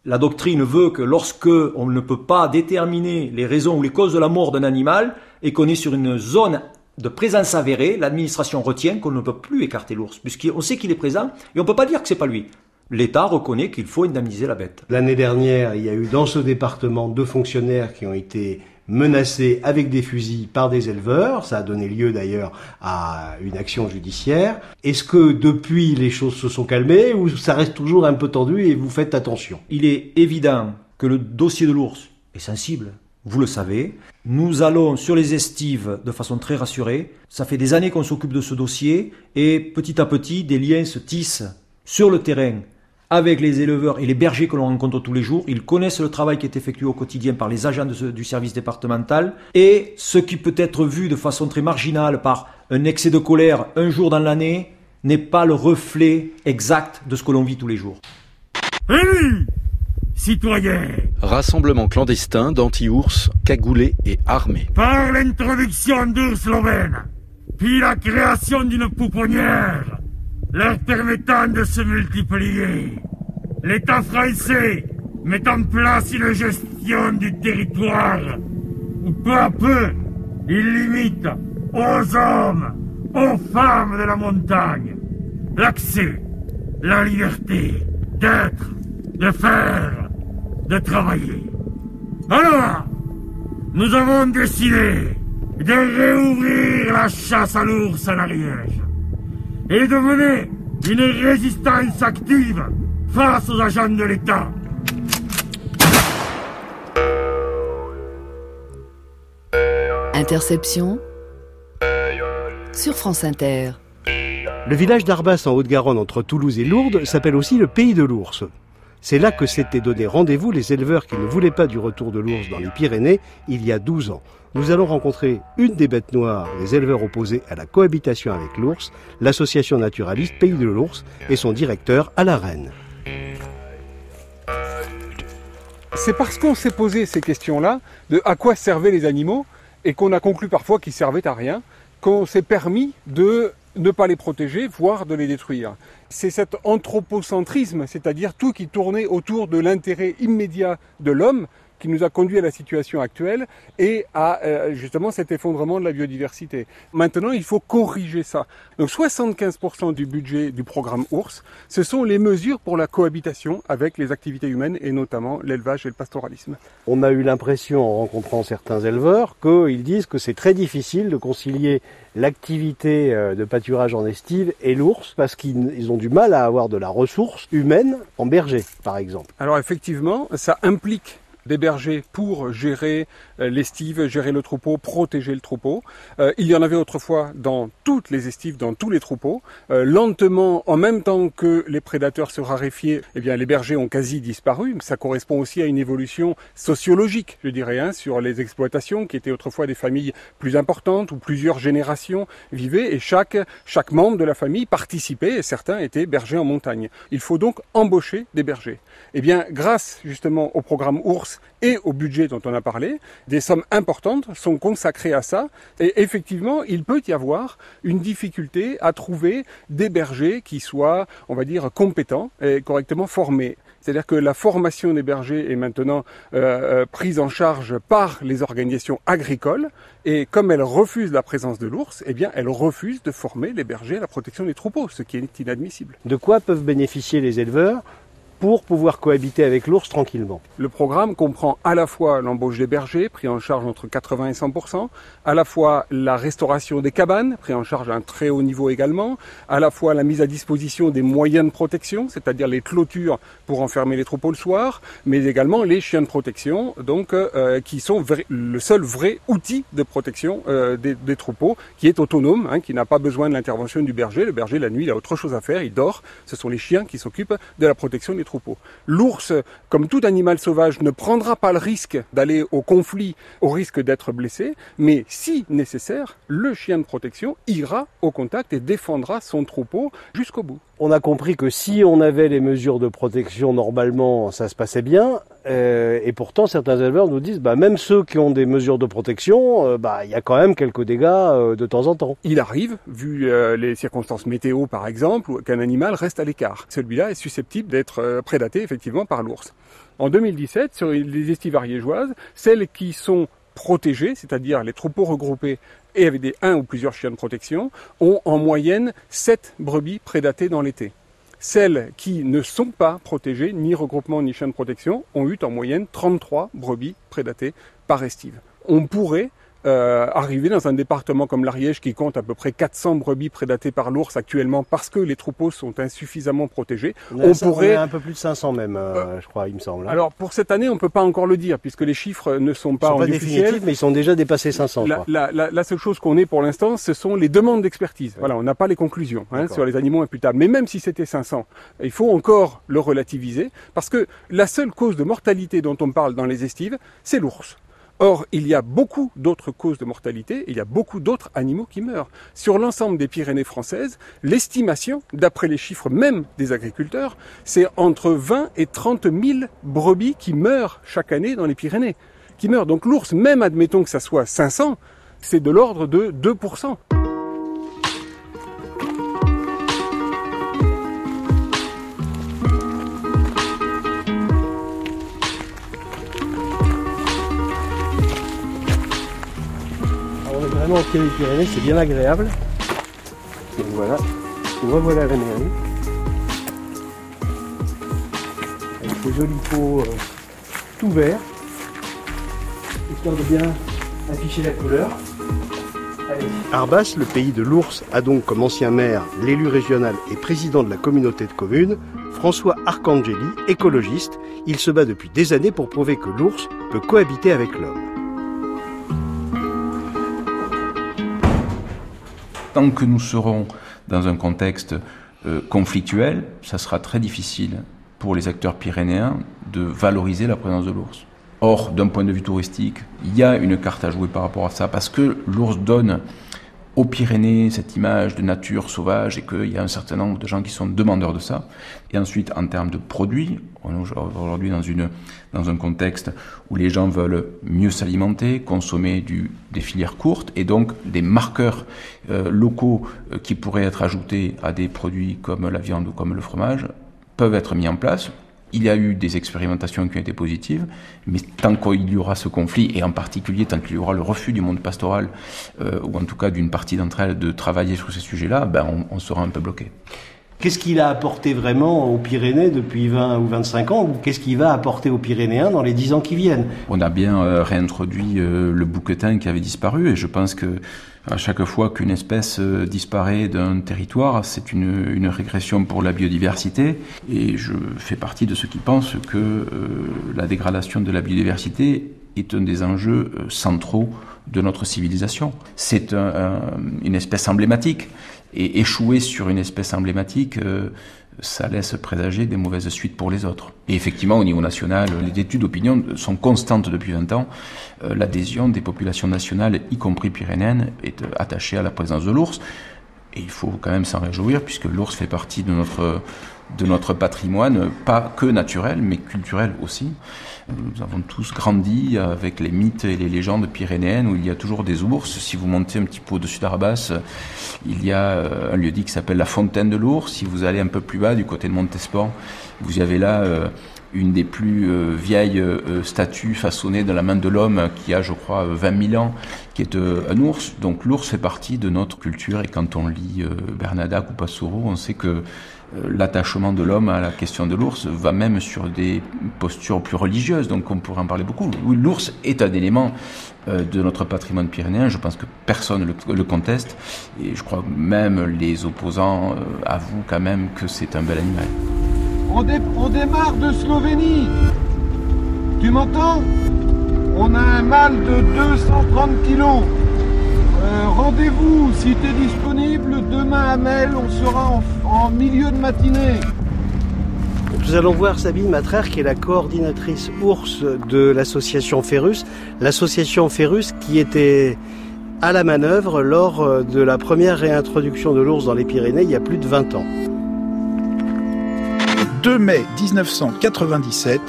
la doctrine veut que lorsque on ne peut pas déterminer les raisons ou les causes de la mort d'un animal et qu'on est sur une zone de présence avérée, l'administration retient qu'on ne peut plus écarter l'ours, puisqu'on sait qu'il est présent et on ne peut pas dire que c'est pas lui. L'État reconnaît qu'il faut indemniser la bête. L'année dernière, il y a eu dans ce département deux fonctionnaires qui ont été menacés avec des fusils par des éleveurs. Ça a donné lieu d'ailleurs à une action judiciaire. Est-ce que depuis les choses se sont calmées ou ça reste toujours un peu tendu et vous faites attention? Il est évident que le dossier de l'ours est sensible. Vous le savez, nous allons sur les estives de façon très rassurée. Ça fait des années qu'on s'occupe de ce dossier et petit à petit, des liens se tissent sur le terrain avec les éleveurs et les bergers que l'on rencontre tous les jours. Ils connaissent le travail qui est effectué au quotidien par les agents du service départemental. Et ce qui peut être vu de façon très marginale par un excès de colère un jour dans l'année n'est pas le reflet exact de ce que l'on vit tous les jours. citoyens Rassemblement clandestin d'anti-ours, cagoulés et armés. Par l'introduction d'ours slovènes, puis la création d'une pouponnière, leur permettant de se multiplier. L'État français met en place une gestion du territoire où peu à peu il limite aux hommes, aux femmes de la montagne l'accès, la liberté d'être, de faire, de travailler. Alors, nous avons décidé de réouvrir la chasse à l'ours l'Ariège et de mener une résistance active face aux agents de l'État. Interception sur France Inter. Le village d'Arbas en Haute-Garonne entre Toulouse et Lourdes s'appelle aussi le pays de l'ours. C'est là que s'étaient donné rendez-vous les éleveurs qui ne voulaient pas du retour de l'ours dans les Pyrénées il y a 12 ans. Nous allons rencontrer une des bêtes noires des éleveurs opposés à la cohabitation avec l'ours, l'association naturaliste Pays de l'ours et son directeur à la Reine. C'est parce qu'on s'est posé ces questions-là de à quoi servaient les animaux et qu'on a conclu parfois qu'ils servaient à rien, qu'on s'est permis de ne pas les protéger, voire de les détruire. C'est cet anthropocentrisme, c'est-à-dire tout qui tournait autour de l'intérêt immédiat de l'homme, qui nous a conduit à la situation actuelle et à euh, justement cet effondrement de la biodiversité. Maintenant, il faut corriger ça. Donc 75% du budget du programme OURS, ce sont les mesures pour la cohabitation avec les activités humaines et notamment l'élevage et le pastoralisme. On a eu l'impression en rencontrant certains éleveurs qu'ils disent que c'est très difficile de concilier l'activité euh, de pâturage en estive et l'ours parce qu'ils ont du mal à avoir de la ressource humaine en berger, par exemple. Alors effectivement, ça implique des bergers pour gérer euh, l'estive, gérer le troupeau, protéger le troupeau. Euh, il y en avait autrefois dans toutes les estives, dans tous les troupeaux. Euh, lentement, en même temps que les prédateurs se raréfiaient, eh bien les bergers ont quasi disparu. Ça correspond aussi à une évolution sociologique, je dirais, hein, sur les exploitations qui étaient autrefois des familles plus importantes où plusieurs générations vivaient et chaque chaque membre de la famille participait et certains étaient bergers en montagne. Il faut donc embaucher des bergers. Eh bien, grâce justement au programme Ours et au budget dont on a parlé, des sommes importantes sont consacrées à ça. Et effectivement, il peut y avoir une difficulté à trouver des bergers qui soient, on va dire, compétents et correctement formés. C'est-à-dire que la formation des bergers est maintenant euh, euh, prise en charge par les organisations agricoles et comme elles refusent la présence de l'ours, eh bien elles refusent de former les bergers à la protection des troupeaux, ce qui est inadmissible. De quoi peuvent bénéficier les éleveurs pour pouvoir cohabiter avec l'ours tranquillement. Le programme comprend à la fois l'embauche des bergers, pris en charge entre 80 et 100%, à la fois la restauration des cabanes, pris en charge à un très haut niveau également, à la fois la mise à disposition des moyens de protection, c'est-à-dire les clôtures pour enfermer les troupeaux le soir, mais également les chiens de protection, donc euh, qui sont le seul vrai outil de protection euh, des, des, troupeaux, qui est autonome, hein, qui n'a pas besoin de l'intervention du berger. Le berger, la nuit, il a autre chose à faire, il dort. Ce sont les chiens qui s'occupent de la protection des troupeaux. L'ours, comme tout animal sauvage, ne prendra pas le risque d'aller au conflit au risque d'être blessé, mais si nécessaire, le chien de protection ira au contact et défendra son troupeau jusqu'au bout. On a compris que si on avait les mesures de protection normalement, ça se passait bien. Euh, et pourtant, certains éleveurs nous disent, bah, même ceux qui ont des mesures de protection, euh, bah, il y a quand même quelques dégâts euh, de temps en temps. Il arrive, vu les circonstances météo par exemple, qu'un animal reste à l'écart. Celui-là est susceptible d'être prédaté effectivement par l'ours. En 2017, sur les estives ariégeoises, celles qui sont protégées, c'est-à-dire les troupeaux regroupés et avec des un ou plusieurs chiens de protection, ont en moyenne 7 brebis prédatées dans l'été. Celles qui ne sont pas protégées, ni regroupement ni chiens de protection, ont eu en moyenne 33 brebis prédatées par estive. on pourrait euh, arriver dans un département comme l'Ariège qui compte à peu près 400 brebis prédatées par l'ours actuellement parce que les troupeaux sont insuffisamment protégés. On, on pourrait un peu plus de 500 même, euh, je crois, il me semble. Hein. Alors pour cette année, on peut pas encore le dire puisque les chiffres ne sont pas, sont en pas définitifs, mais ils sont déjà dépassés 500. La, la, la, la seule chose qu'on ait pour l'instant, ce sont les demandes d'expertise. Voilà, on n'a pas les conclusions hein, sur les animaux imputables. Mais même si c'était 500, il faut encore le relativiser parce que la seule cause de mortalité dont on parle dans les estives, c'est l'ours. Or, il y a beaucoup d'autres causes de mortalité, il y a beaucoup d'autres animaux qui meurent. Sur l'ensemble des Pyrénées françaises, l'estimation, d'après les chiffres même des agriculteurs, c'est entre 20 et 30 000 brebis qui meurent chaque année dans les Pyrénées. Qui meurent. Donc l'ours, même admettons que ça soit 500, c'est de l'ordre de 2%. Pyrénées, c'est bien agréable. Et voilà, revoilà la mairie. Avec ces jolis pots euh, tout verts, histoire de bien afficher la couleur. Arbas, le pays de l'ours, a donc comme ancien maire l'élu régional et président de la communauté de communes, François Arcangeli, écologiste. Il se bat depuis des années pour prouver que l'ours peut cohabiter avec l'homme. Tant que nous serons dans un contexte euh, conflictuel, ça sera très difficile pour les acteurs pyrénéens de valoriser la présence de l'ours. Or, d'un point de vue touristique, il y a une carte à jouer par rapport à ça, parce que l'ours donne aux Pyrénées cette image de nature sauvage et qu'il y a un certain nombre de gens qui sont demandeurs de ça. Et ensuite, en termes de produits, on est aujourd'hui dans, une, dans un contexte où les gens veulent mieux s'alimenter, consommer des filières courtes et donc des marqueurs euh, locaux euh, qui pourraient être ajoutés à des produits comme la viande ou comme le fromage peuvent être mis en place. Il y a eu des expérimentations qui ont été positives, mais tant qu'il y aura ce conflit, et en particulier tant qu'il y aura le refus du monde pastoral, euh, ou en tout cas d'une partie d'entre elles, de travailler sur ces sujets-là, ben on sera un peu bloqué. Qu'est-ce qu'il a apporté vraiment aux Pyrénées depuis 20 ou 25 ans ou qu'est-ce qu'il va apporter aux Pyrénéens dans les 10 ans qui viennent? On a bien euh, réintroduit euh, le bouquetin qui avait disparu et je pense que à chaque fois qu'une espèce euh, disparaît d'un territoire, c'est une, régression pour la biodiversité. Et je fais partie de ceux qui pensent que la dégradation de la biodiversité est un des enjeux centraux de notre civilisation. C'est un, un, une espèce emblématique. Et échouer sur une espèce emblématique, euh, ça laisse présager des mauvaises suites pour les autres. Et effectivement, au niveau national, les études d'opinion sont constantes depuis 20 ans. Euh, L'adhésion des populations nationales, y compris pyrénéennes, est attachée à la présence de l'ours. Et il faut quand même s'en réjouir, puisque l'ours fait partie de notre, de notre patrimoine, pas que naturel, mais culturel aussi. Nous avons tous grandi avec les mythes et les légendes pyrénéennes où il y a toujours des ours. Si vous montez un petit peu au-dessus d'Arabas, il y a un lieu dit qui s'appelle la Fontaine de l'ours. Si vous allez un peu plus bas, du côté de Montespan, vous avez là euh, une des plus euh, vieilles euh, statues façonnées de la main de l'homme qui a, je crois, 20 000 ans, qui est un ours. Donc l'ours fait partie de notre culture et quand on lit Bernadac ou Passoureau, on sait que l'attachement de l'homme à la question de l'ours va même sur des postures plus religieuses, donc on pourrait en parler beaucoup. L'ours est un élément euh, de notre patrimoine pyrénéen, je pense que personne le, le conteste, et je crois que même les opposants euh, avouent quand même que c'est un bel animal. On, on démarre de Slovénie Tu m'entends? On a un mâle de 230 kilos euh, Rendez-vous si tu es disponible demain à Mel, on sera en, en, milieu de matinée. Nous allons voir Sabine Matraire qui est la coordinatrice ours de l'association Ferrus. L'association Ferrus qui était à la manœuvre lors de la première réintroduction de l'ours dans les Pyrénées il y a plus de 20 ans. 2 mai 1997,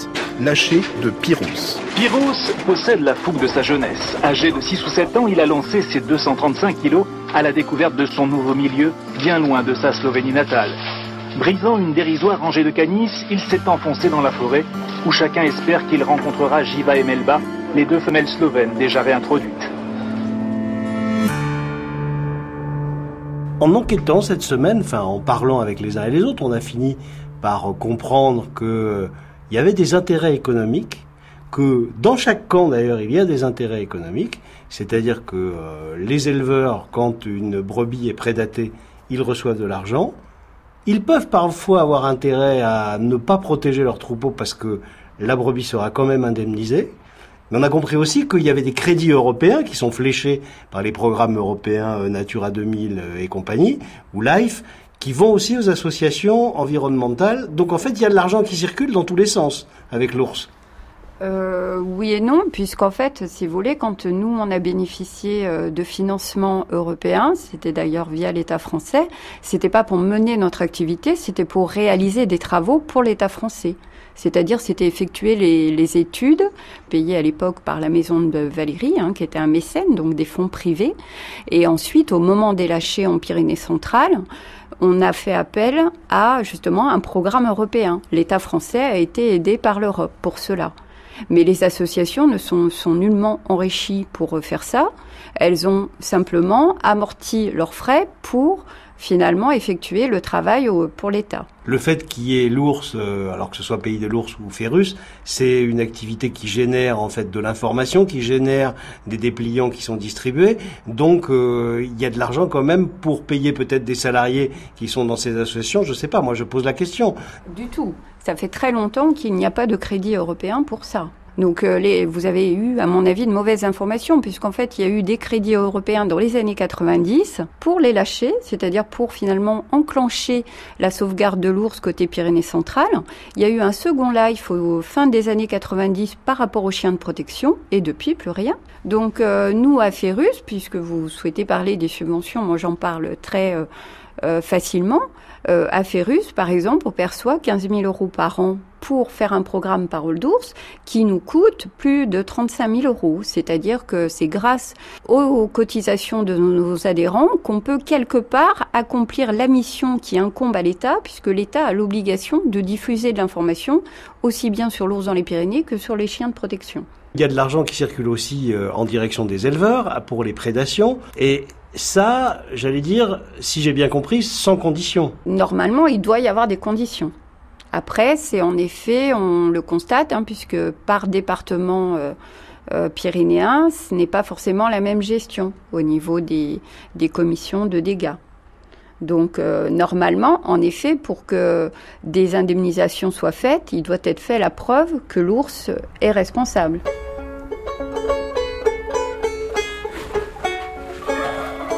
lâché de Pyros. Pyros possède la fougue de sa jeunesse. Âgé de 6 ou 7 ans, il a lancé ses 235 kilos à la découverte de son nouveau milieu, bien loin de sa Slovénie natale. Brisant une dérisoire rangée de canis, il s'est enfoncé dans la forêt, où chacun espère qu'il rencontrera Jiva et Melba, les deux femelles slovènes déjà réintroduites. En enquêtant cette semaine, enfin en parlant avec les uns et les autres, on a fini par comprendre qu'il y avait des intérêts économiques que dans chaque camp d'ailleurs il y a des intérêts économiques, c'est-à-dire que euh, les éleveurs, quand une brebis est prédatée, ils reçoivent de l'argent. Ils peuvent parfois avoir intérêt à ne pas protéger leur troupeau parce que la brebis sera quand même indemnisée. Mais on a compris aussi qu'il y avait des crédits européens qui sont fléchés par les programmes européens euh, Natura 2000 euh, et compagnie, ou LIFE, qui vont aussi aux associations environnementales. Donc en fait, il y a de l'argent qui circule dans tous les sens avec l'ours. Euh, oui et non, puisqu'en fait, si vous voulez, quand nous, on a bénéficié euh, de financements européens, c'était d'ailleurs via l'État français, c'était pas pour mener notre activité, c'était pour réaliser des travaux pour l'État français. C'est-à-dire, c'était effectuer les, études, payées à l'époque par la maison de Valérie, hein, qui était un mécène, donc des fonds privés. Et ensuite, au moment des lâchers en Pyrénées centrales, on a fait appel à justement un programme européen. L'État français a été aidé par l'Europe pour cela. Mais les associations ne sont, nullement enrichies pour faire ça. Elles ont simplement amorti leurs frais pour finalement effectuer le travail pour l'État. Le fait qu'il y ait l'ours, euh, alors que ce soit Pays de l'ours ou Férus, c'est une activité qui génère en fait de l'information, qui génère des dépliants qui sont distribués. Donc euh, il y a de l'argent quand même pour payer peut-être des salariés qui sont dans ces associations. Je ne sais pas, moi je pose la question. Du tout. Ça fait très longtemps qu'il n'y a pas de crédit européen pour ça. Donc euh, vous avez eu, à mon avis, de mauvaises informations, puisqu'en fait, il y a eu des crédits européens dans les années 90 pour les lâcher, c'est-à-dire pour finalement enclencher la sauvegarde de l'ours côté Pyrénées centrales. Il y a eu un second life au fin des années 90 par rapport aux chiens de protection, et depuis, plus rien. Donc euh, nous, à Férus, puisque vous souhaitez parler des subventions, moi j'en parle très euh, facilement. Euh, à Férus, par exemple, on perçoit 15 000 euros par an pour faire un programme Parole d'ours qui nous coûte plus de 35 000 euros. C'est-à-dire que c'est grâce aux cotisations de nos adhérents qu'on peut quelque part accomplir la mission qui incombe à l'État, puisque l'État a l'obligation de diffuser de l'information aussi bien sur l'ours dans les Pyrénées que sur les chiens de protection. Il y a de l'argent qui circule aussi euh, en direction des éleveurs pour les prédations et ça, j'allais dire, si j'ai bien compris, sans condition. Normalement, il doit y avoir des conditions. Après, c'est en effet, on le constate, hein, puisque par département euh, euh, pyrénéen, ce n'est pas forcément la même gestion au niveau des, commissions de dégâts. Donc euh, normalement, en effet, pour que des indemnisations soient faites, il doit être fait la preuve que l'ours est responsable.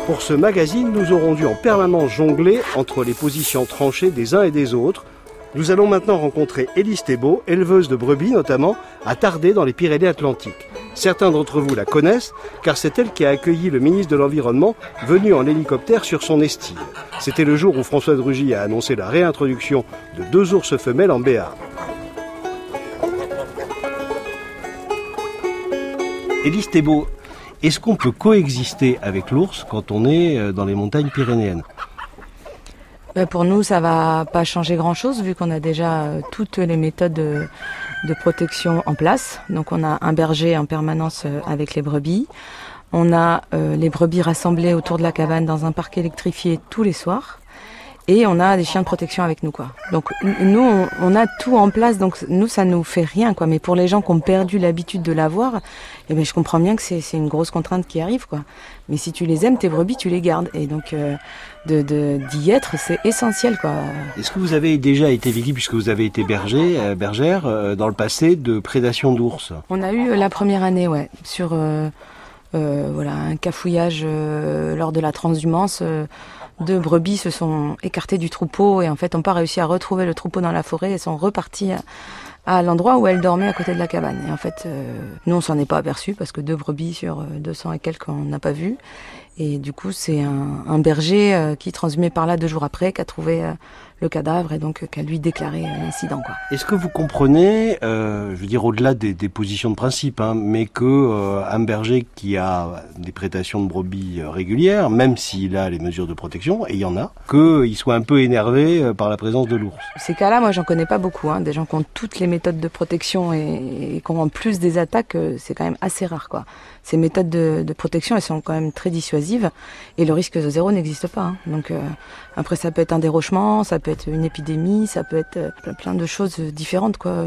Pour ce magazine, nous aurons dû en permanence jongler entre les positions tranchées des uns et des autres. Nous allons maintenant rencontrer Élise Thébault, éleveuse de brebis notamment, à Tardé dans les Pyrénées-Atlantiques. Certains d'entre vous la connaissent car c'est elle qui a accueilli le ministre de l'Environnement venu en hélicoptère sur son estive. C'était le jour où François de Rugy a annoncé la réintroduction de deux ours femelles en Béarn. Élise Thébault, est-ce qu'on peut coexister avec l'ours quand on est euh, dans les montagnes pyrénéennes? Ben, Pour nous, ça va pas changer grand-chose vu qu'on a déjà euh, toutes les méthodes de, protection en place. Donc on a un berger en permanence euh, avec les brebis. On a les brebis rassemblées autour de la cabane dans un parc électrifié tous les soirs et on a des chiens de protection avec nous quoi. Donc nous on, a tout en place donc nous ça nous fait rien quoi mais pour les gens qui ont perdu l'habitude de l'avoir eh ben je comprends bien que c'est une grosse contrainte qui arrive quoi. Mais si tu les aimes tes brebis tu les gardes et donc euh, de d'y être c'est essentiel quoi. Est-ce que vous avez déjà été victime puisque vous avez été berger euh, bergère euh, dans le passé de prédation d'ours? On a eu la première année ouais sur voilà un cafouillage lors de la transhumance deux brebis se sont écartées du troupeau et en fait n'ont pas réussi à retrouver le troupeau dans la forêt et sont reparties à, l'endroit où elles dormaient à côté de la cabane. Et en fait, euh, nous on s'en est pas aperçu parce que deux brebis sur 200 et quelques on n'a pas vu. Et du coup, c'est un, berger euh, qui transmet par là deux jours après, qui a trouvé euh, le cadavre et donc qu'à lui déclarer l'incident. Est-ce que vous comprenez, euh, je veux dire au-delà des, des, positions de principe, hein, mais que euh, un berger qui a des prédations de brebis euh, régulières, même s'il a les mesures de protection, et il y en a, qu'il soit un peu énervé euh, par la présence de l'ours? Ces cas-là, moi j'en connais pas beaucoup. Hein, des gens qui ont toutes les méthodes de protection et, et qui ont en plus des attaques, c'est quand même assez rare. quoi. Ces méthodes de, protection, elles sont quand même très dissuasives et le risque zéro n'existe pas. Hein. Donc après, ça peut être un dérochement, ça peut être une épidémie, ça peut être euh, plein de choses différentes, quoi.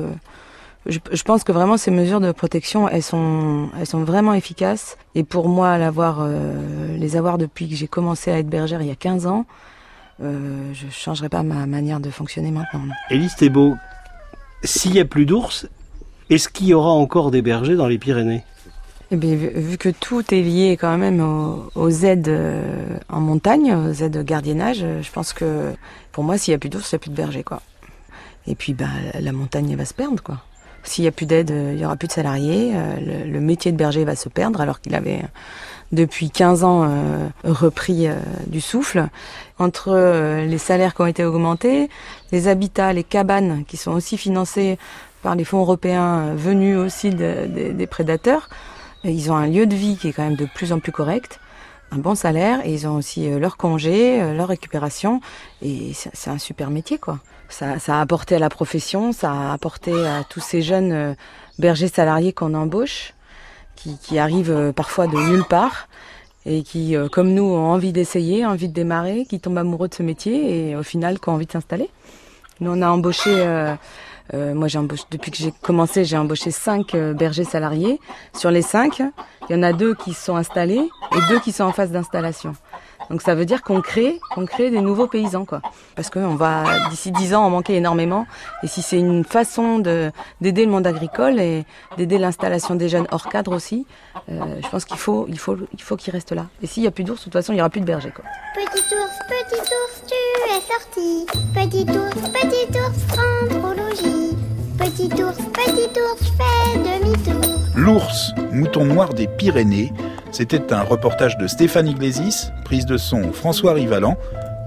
Je, je, pense que vraiment ces mesures de protection, elles sont, vraiment efficaces. Et pour moi, euh, les avoir depuis que j'ai commencé à être bergère il y a 15 ans, euh, je changerai pas ma manière de fonctionner maintenant. Élise Thébault, s'il n'y a plus d'ours, est-ce qu'il y aura encore des bergers dans les Pyrénées? Eh bien, vu, que tout est lié quand même aux, aides euh, en montagne, aux aides de gardiennage, je pense que pour moi, s'il n'y a plus d'ours, il n'y a plus de berger, quoi. Et puis, bah, la montagne va se perdre, quoi. S'il n'y a plus d'aide, il n'y aura plus de salariés. Euh, le, métier de berger va se perdre, alors qu'il avait depuis 15 ans euh, repris euh, du souffle. Entre euh, les salaires qui ont été augmentés, les habitats, les cabanes qui sont aussi financés par les fonds européens venus aussi de, de, des prédateurs, ils ont un lieu de vie qui est quand même de plus en plus correct, un bon salaire, et ils ont aussi leur congé, leur récupération, et c'est un super métier, quoi. Ça, ça, a apporté à la profession, ça a apporté à tous ces jeunes bergers salariés qu'on embauche, qui, qui arrivent parfois de nulle part, et qui, comme nous, ont envie d'essayer, envie de démarrer, qui tombent amoureux de ce métier, et au final, qui ont envie de s'installer. Nous, on a embauché... Euh, euh, moi, j'ai depuis que j'ai commencé, j'ai embauché cinq euh, bergers salariés. Sur les cinq, il y en a deux qui sont installés et deux qui sont en phase d'installation. Donc ça veut dire qu'on crée, qu'on crée des nouveaux paysans, quoi. Parce qu'on va d'ici dix ans en manquer énormément. Et si c'est une façon de d'aider le monde agricole et d'aider l'installation des jeunes hors cadre aussi, euh, je pense qu'il faut, il faut, il faut qu'ils restent là. Et s'il y a plus d'ours, de toute façon, il y aura plus de bergers, quoi. Petit ours, petit ours, tu es sorti. Petit ours, petit ours, rentre au logis. Petit ours, petit ours, fais demi-tour. L'ours, mouton noir des Pyrénées, c'était un reportage de Stéphane Iglesias, prise de son François Rivalan,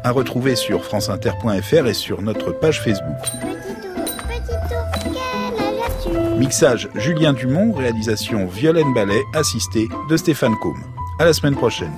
à retrouver sur franceinter.fr et sur notre page Facebook. Mixage Julien Dumont, réalisation Violaine Ballet, assisté de Stéphane Combe. À la semaine prochaine.